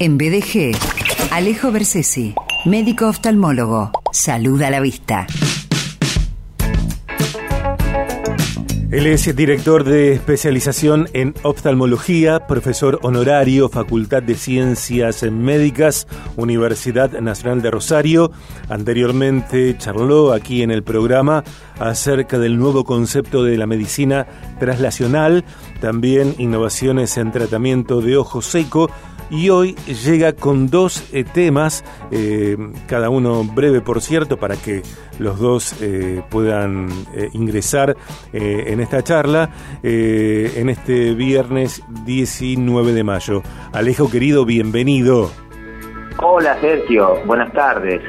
En BDG, Alejo Bersesi, médico oftalmólogo. Salud a la vista. Él es director de especialización en oftalmología, profesor honorario, Facultad de Ciencias Médicas, Universidad Nacional de Rosario. Anteriormente charló aquí en el programa acerca del nuevo concepto de la medicina traslacional, también innovaciones en tratamiento de ojo seco y hoy llega con dos eh, temas, eh, cada uno breve por cierto, para que los dos eh, puedan ingresar en esta charla en este viernes 19 de mayo. Alejo querido, bienvenido. Hola Sergio, buenas tardes.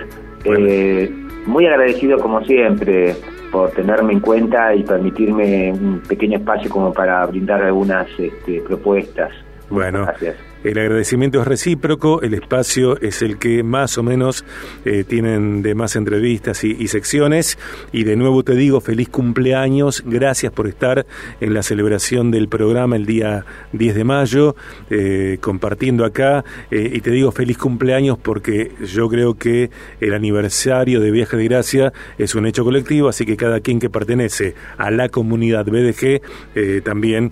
muy agradecido como siempre por tenerme en cuenta y permitirme un pequeño espacio como para brindar algunas este, propuestas. Bueno, Gracias. El agradecimiento es recíproco, el espacio es el que más o menos eh, tienen de más entrevistas y, secciones. Y de nuevo te digo, feliz cumpleaños, gracias por estar en la celebración del programa el día 10 de mayo, eh, compartiendo acá. Eh, y te digo feliz cumpleaños porque yo creo que el aniversario de Viaje de Gracia es un hecho colectivo, así que cada quien que pertenece a la comunidad BDG también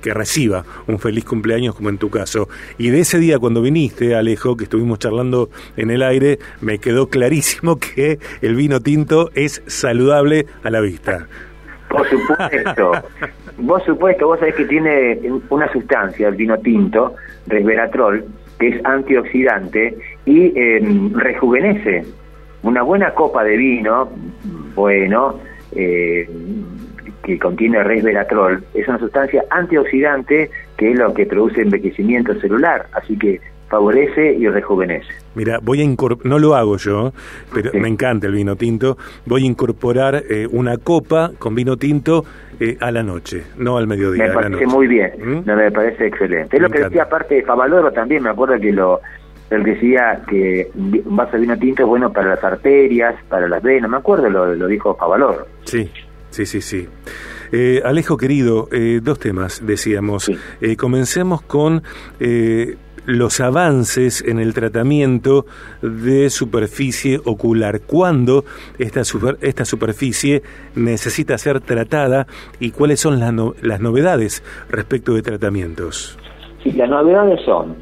que reciba un feliz cumpleaños como en tu caso. Y de ese día cuando viniste, Alejo, que estuvimos charlando en el aire, me quedó clarísimo que el vino tinto es saludable a la vista. Por supuesto. vos supuesto, vos sabés que tiene una sustancia, el vino tinto, resveratrol, que es antioxidante y em, rejuvenece. Una buena copa de vino, bueno, eh, que contiene resveratrol es una sustancia antioxidante que es lo que produce envejecimiento celular, así que favorece y rejuvenece. Mira, voy a incorporar, no lo hago yo, pero me encanta el vino tinto, voy a incorporar eh, una copa con vino tinto eh, a la noche, no al mediodía. Me parece muy bien, ¿Mm? no, me parece excelente. Es lo que decía aparte de Favaloro también, me acuerdo que lo él decía que un vaso de vino tinto es bueno para las arterias, para las venas, me acuerdo, lo, lo dijo Favaloro. Sí, Sí, sí, sí. Eh, Alejo, querido, eh, dos temas, decíamos. Eh, comencemos con los avances en el tratamiento de superficie ocular. ¿Cuándo esta, esta superficie necesita ser tratada y cuáles son las, las novedades respecto de tratamientos? Sí, las novedades son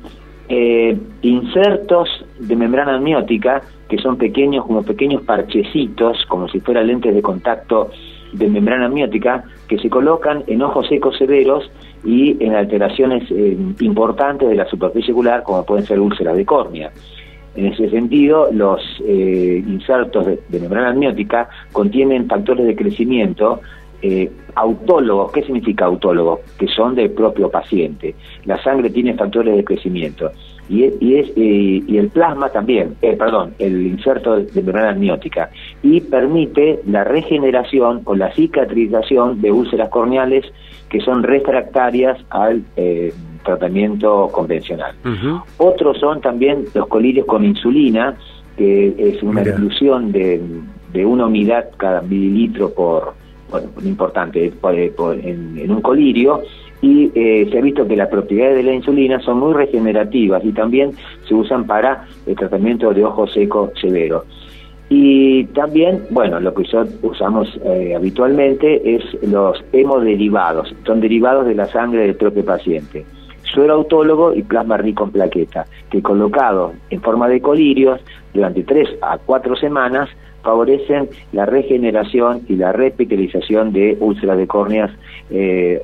insertos de membrana amniótica, que son pequeños, como pequeños parchecitos, como si fueran lentes de contacto de membrana amniótica que se colocan en ojos secos severos y en alteraciones eh, importantes de la superficie ocular, como pueden ser úlceras de córnea. En ese sentido, los eh, insertos de, membrana amniótica contienen factores de crecimiento eh, autólogos. ¿Qué significa autólogo? Que son del propio paciente. La sangre tiene factores de crecimiento y, es, y el plasma también, eh, perdón, el inserto de membrana amniótica, y permite la regeneración o la cicatrización de úlceras corneales que son refractarias al eh, tratamiento convencional. Otros son también los colirios con insulina, que es una dilución de, de una unidad cada mililitro por, importante, en un colirio, y eh, se ha visto que las propiedades de la insulina son muy regenerativas y también se usan para el tratamiento de ojo seco severo. Y también, bueno, lo que usamos eh, habitualmente es los hemoderivados, son derivados de la sangre del propio paciente. Suero autólogo y plasma rico en plaqueta, que colocados en forma de colirios durante 3 a 4 semanas favorecen la regeneración y la repitalización de úlceras de córneas eh,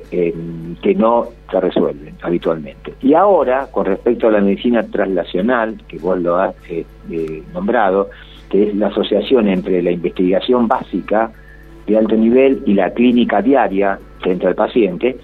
que no se resuelven habitualmente. Y ahora, con respecto a la medicina translacional, que vos lo has eh, eh, nombrado, que es la asociación entre la investigación básica de alto nivel y la clínica diaria frente al paciente,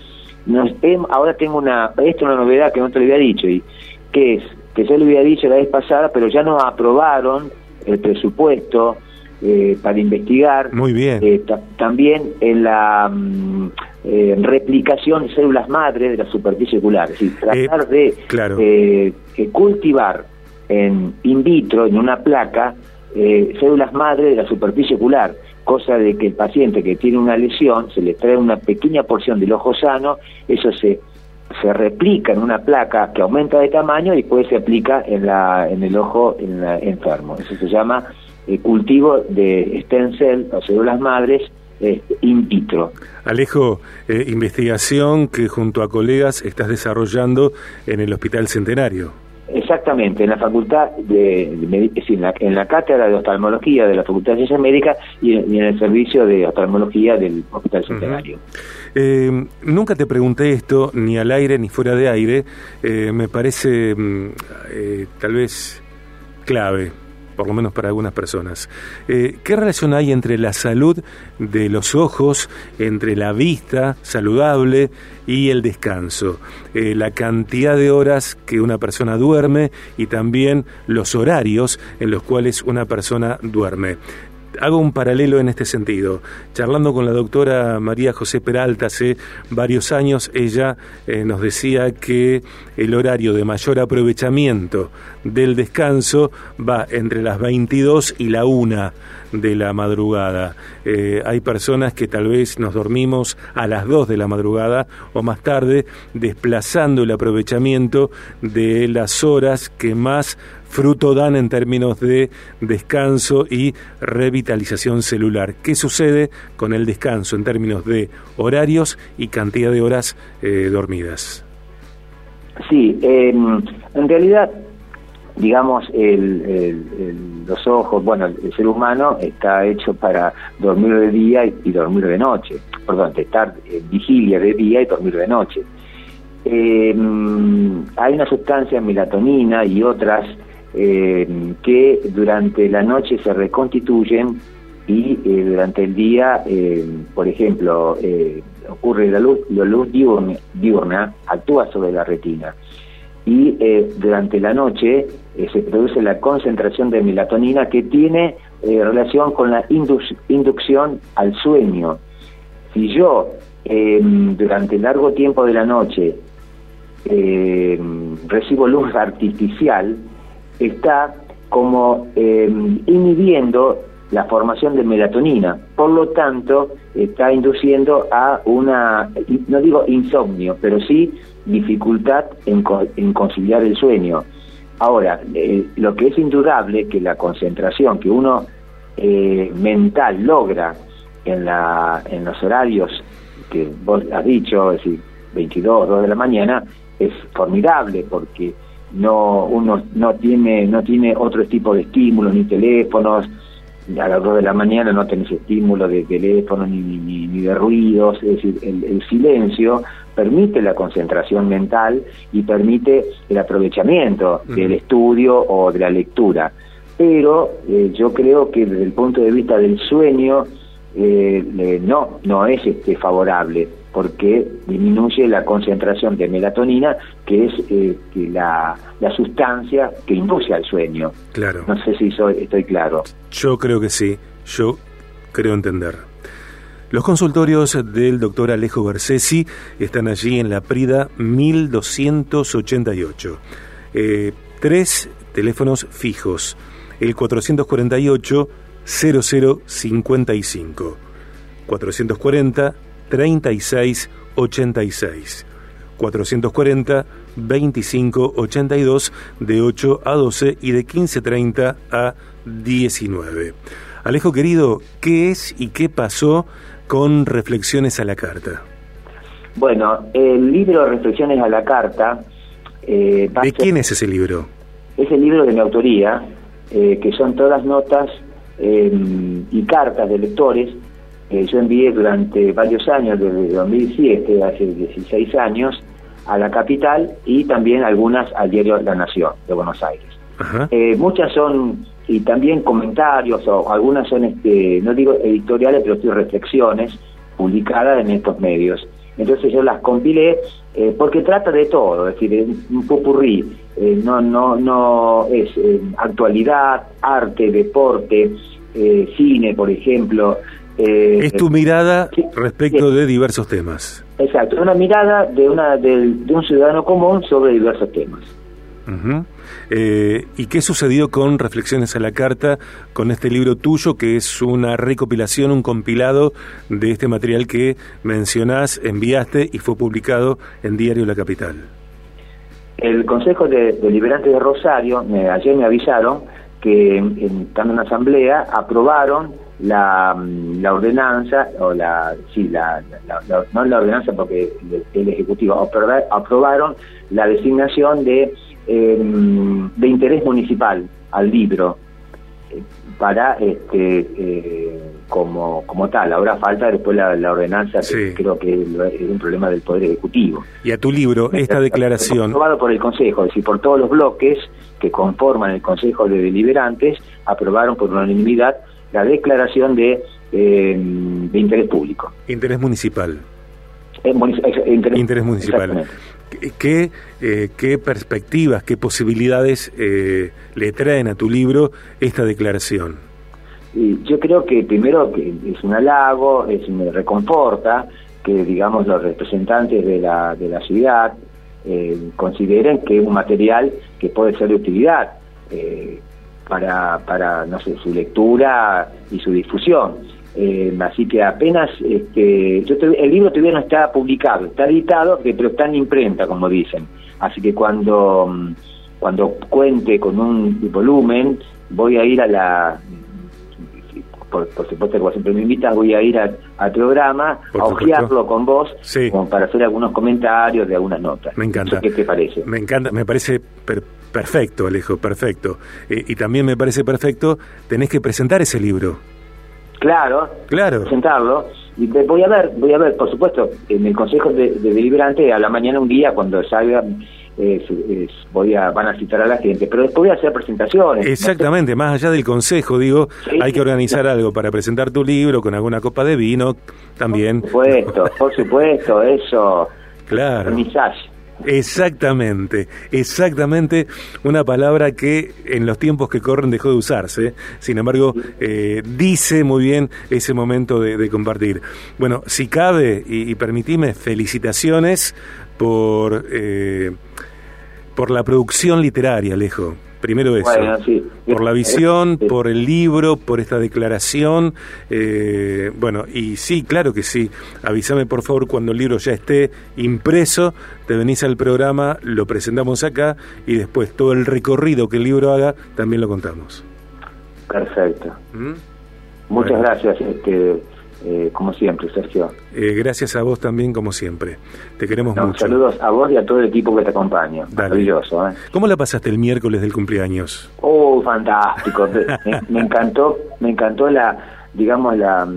nos, ahora tengo una, esta es una novedad que no te lo había dicho, y que es que yo lo había dicho la vez pasada, pero ya nos aprobaron el presupuesto eh, para investigar. Muy bien. Eh, también en la mm, eh, replicación de células madre de la superficie ocular. Es decir, tratar de cultivar en in vitro, en una placa, células madre de la superficie ocular, cosa de que el paciente que tiene una lesión se le trae una pequeña porción del ojo sano, eso se se replica en una placa que aumenta de tamaño y después se aplica en, la, en el ojo en enfermo. Eso se llama eh, cultivo de stem cell o células madres in vitro. Alejo, eh, investigación que junto a colegas estás desarrollando en el Hospital Centenario. Exactamente, en la Facultad de, en, la, Cátedra de Oftalmología de la Facultad de Ciencias Médicas y, en el Servicio de Oftalmología del Hospital Centenario. Eh, nunca te pregunté esto, ni al aire ni fuera de aire, me parece mm, tal vez clave por lo menos para algunas personas. Eh, ¿Qué relación hay entre la salud de los ojos, entre la vista saludable y el descanso? Eh, la cantidad de horas que una persona duerme y también los horarios en los cuales una persona duerme hago un paralelo en este sentido. Charlando con la doctora María José Peralta hace varios años, ella eh, nos decía que el horario de mayor aprovechamiento del descanso va entre las 22 y la 1 de la madrugada. Eh, hay personas que tal vez nos dormimos a las 2 de la madrugada o más tarde, desplazando el aprovechamiento de las horas que más fruto dan en términos de descanso y revitalización celular. ¿Qué sucede con el descanso en términos de horarios y cantidad de horas eh, dormidas? Sí, em, en realidad, digamos, los ojos, bueno, el ser humano está hecho para dormir de día y, dormir de noche, perdón, estar en vigilia de día y dormir de noche. Em, hay una sustancia melatonina y otras eh, que durante la noche se reconstituyen y eh, durante el día, eh, por ejemplo, ocurre la luz, la luz diurna, actúa sobre la retina y durante la noche se produce la concentración de melatonina que tiene relación con la inducción al sueño. Si yo durante largo tiempo de la noche recibo luz artificial, está como em, inhibiendo la formación de melatonina, por lo tanto está induciendo a una, no digo insomnio, pero sí dificultad en, conciliar el sueño. Ahora, eh, lo que es indudable que la concentración que uno eh, mental logra en, en los horarios que vos has dicho, es decir, 22, 2 de la mañana, es formidable porque no uno no tiene no tiene otro tipo de estímulos ni teléfonos a las dos de la mañana no tenés estímulo de teléfono ni, ni, de ruidos es decir el, silencio permite la concentración mental y permite el aprovechamiento del estudio o de la lectura. Pero eh, yo creo que desde el punto de vista del sueño eh, no no es este favorable porque disminuye la concentración de melatonina, que es eh, la, sustancia que induce al sueño. Claro. No sé si soy, estoy claro. Yo creo que sí, yo creo entender. Los consultorios del doctor Alejo Bersesi están allí en la Prida 1288. Eh, tres teléfonos fijos. El 448 0055. 440 36 86. 440 25 82 de 8 a 12 y de 15.30 a 19. Alejo querido, ¿qué es y qué pasó con Reflexiones a la Carta? Bueno, el libro Reflexiones a la Carta... Eh, ¿De quién es ese libro? Es el libro de mi autoría, eh, que son todas notas eh, y cartas de lectores yo envié durante varios años, desde 2007, hace 16 años, a la capital y también algunas al diario La Nación de Buenos Aires. Eh, muchas son, y también comentarios, o algunas son, este, no digo editoriales, pero sí reflexiones publicadas en estos medios. Entonces yo las compilé eh, porque trata de todo, es decir, un popurrí, eh, no, no, no es actualidad, arte, deporte, cine, por ejemplo, eh, es tu mirada respecto de diversos temas. Exacto, una mirada de, una, de, un ciudadano común sobre diversos temas. Eh, ¿Y qué sucedió con Reflexiones a la Carta, con este libro tuyo, que es una recopilación, un compilado de este material que mencionás, enviaste y fue publicado en Diario La Capital? El Consejo de, Liberantes de Rosario, me, ayer me avisaron que en, en una asamblea aprobaron la, la ordenanza, o la, sí, la, no la ordenanza porque el, Ejecutivo aprobaron la designación de, em, de interés municipal al libro eh, para este eh, como, como tal. Ahora falta después la, ordenanza, que creo que es un problema del Poder Ejecutivo. Y a tu libro, esta declaración... Aprobado por el Consejo, es decir, por todos los bloques que conforman el Consejo de Deliberantes, aprobaron por unanimidad la declaración de, eh, de interés público. Interés municipal. Eh, interés, municipal. ¿Qué, eh, ¿Qué perspectivas, qué posibilidades le traen a tu libro esta declaración? yo creo que primero que es un halago, es, me reconforta que digamos los representantes de la, de la ciudad consideren que es un material que puede ser de utilidad para, para no sé, su lectura y su difusión. Eh, así que apenas, este, yo el libro todavía no está publicado, está editado, pero está en imprenta, como dicen. Así que cuando, mm, cuando cuente con un volumen, voy a ir a la, por, supuesto, como siempre me invitas, voy a ir al programa a ojearlo con vos, como para hacer algunos comentarios de algunas notas. Me encanta. ¿Qué te parece? Me encanta, me parece perfecto, Alejo, perfecto. Eh, y también me parece perfecto, tenés que presentar ese libro. Claro, claro. presentarlo. Y voy a ver, voy a ver, por supuesto, en el Consejo de, Deliberante a la mañana un día cuando salga voy a, van a citar a la gente, pero después voy a hacer presentaciones. Exactamente, más allá del consejo, digo, hay que organizar algo para presentar tu libro con alguna copa de vino también. Por supuesto, por supuesto, eso. Claro. Exactamente, exactamente una palabra que en los tiempos que corren dejó de usarse, sin embargo, eh, dice muy bien ese momento de, compartir. Bueno, si cabe, y, y permitime, felicitaciones por, eh, por la producción literaria, Alejo. Primero eso, por la visión, por el libro, por esta declaración. Eh, bueno, y sí, claro que sí. Avísame por favor cuando el libro ya esté impreso, te venís al programa, lo presentamos acá y después todo el recorrido que el libro haga también lo contamos. Perfecto. ¿Mm? Muchas gracias. Este, eh, como siempre, Sergio. Eh, gracias a vos también, como siempre. Te queremos mucho. Saludos a vos y a todo el equipo que te acompaña. Maravilloso. ¿eh? ¿Cómo la pasaste el miércoles del cumpleaños? Oh, fantástico. me, encantó, me encantó la, digamos, la,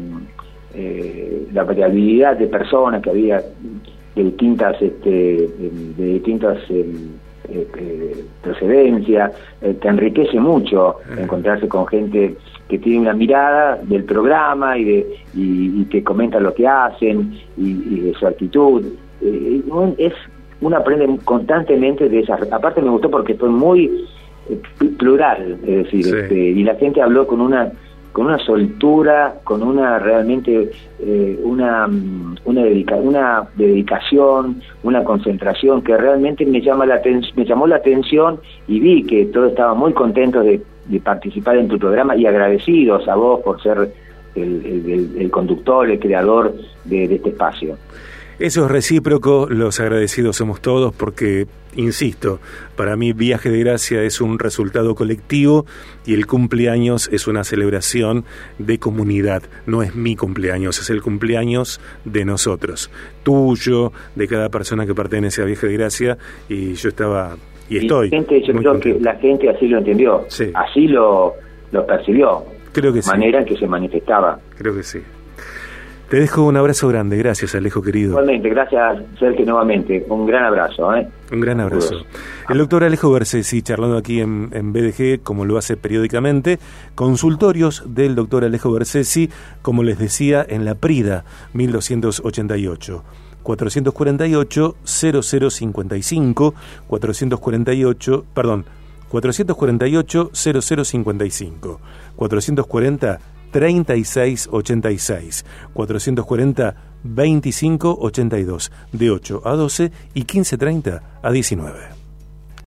la variabilidad de personas que había de distintas, este, de distintas procedencias. te enriquece mucho encontrarse con gente que tiene una mirada del programa y, de, y, que comenta lo que hacen y, de su actitud. Eh, es uno aprende constantemente de esas. Aparte me gustó porque fue muy eh, plural, es decir, este, y la gente habló con una con una soltura, con una realmente eh, una una, una dedicación, una concentración que realmente me llama la me llamó la atención y vi que todos estaban muy contentos de de participar en tu programa y agradecidos a vos por ser el, conductor, el creador de, este espacio. Eso es recíproco, los agradecidos somos todos porque, insisto, para mí Viaje de Gracia es un resultado colectivo y el cumpleaños es una celebración de comunidad. No es mi cumpleaños, es el cumpleaños de nosotros, tuyo, de cada persona que pertenece a Viaje de Gracia y yo estaba y estoy. gente, yo creo que la gente así lo entendió, así lo, lo percibió. Creo que manera en que se manifestaba. Creo que sí. Te dejo un abrazo grande, gracias Alejo querido. Igualmente, gracias Sergio nuevamente, un gran abrazo. ¿eh? Un gran abrazo. El doctor Alejo Bersesi, charlando aquí en, en, BDG, como lo hace periódicamente, consultorios del doctor Alejo Bersesi, como les decía, en la Prida 1288. 448 0055 448 perdón 448 0055 440 3686 440 2582 de 8 a 12 y 1530 a 19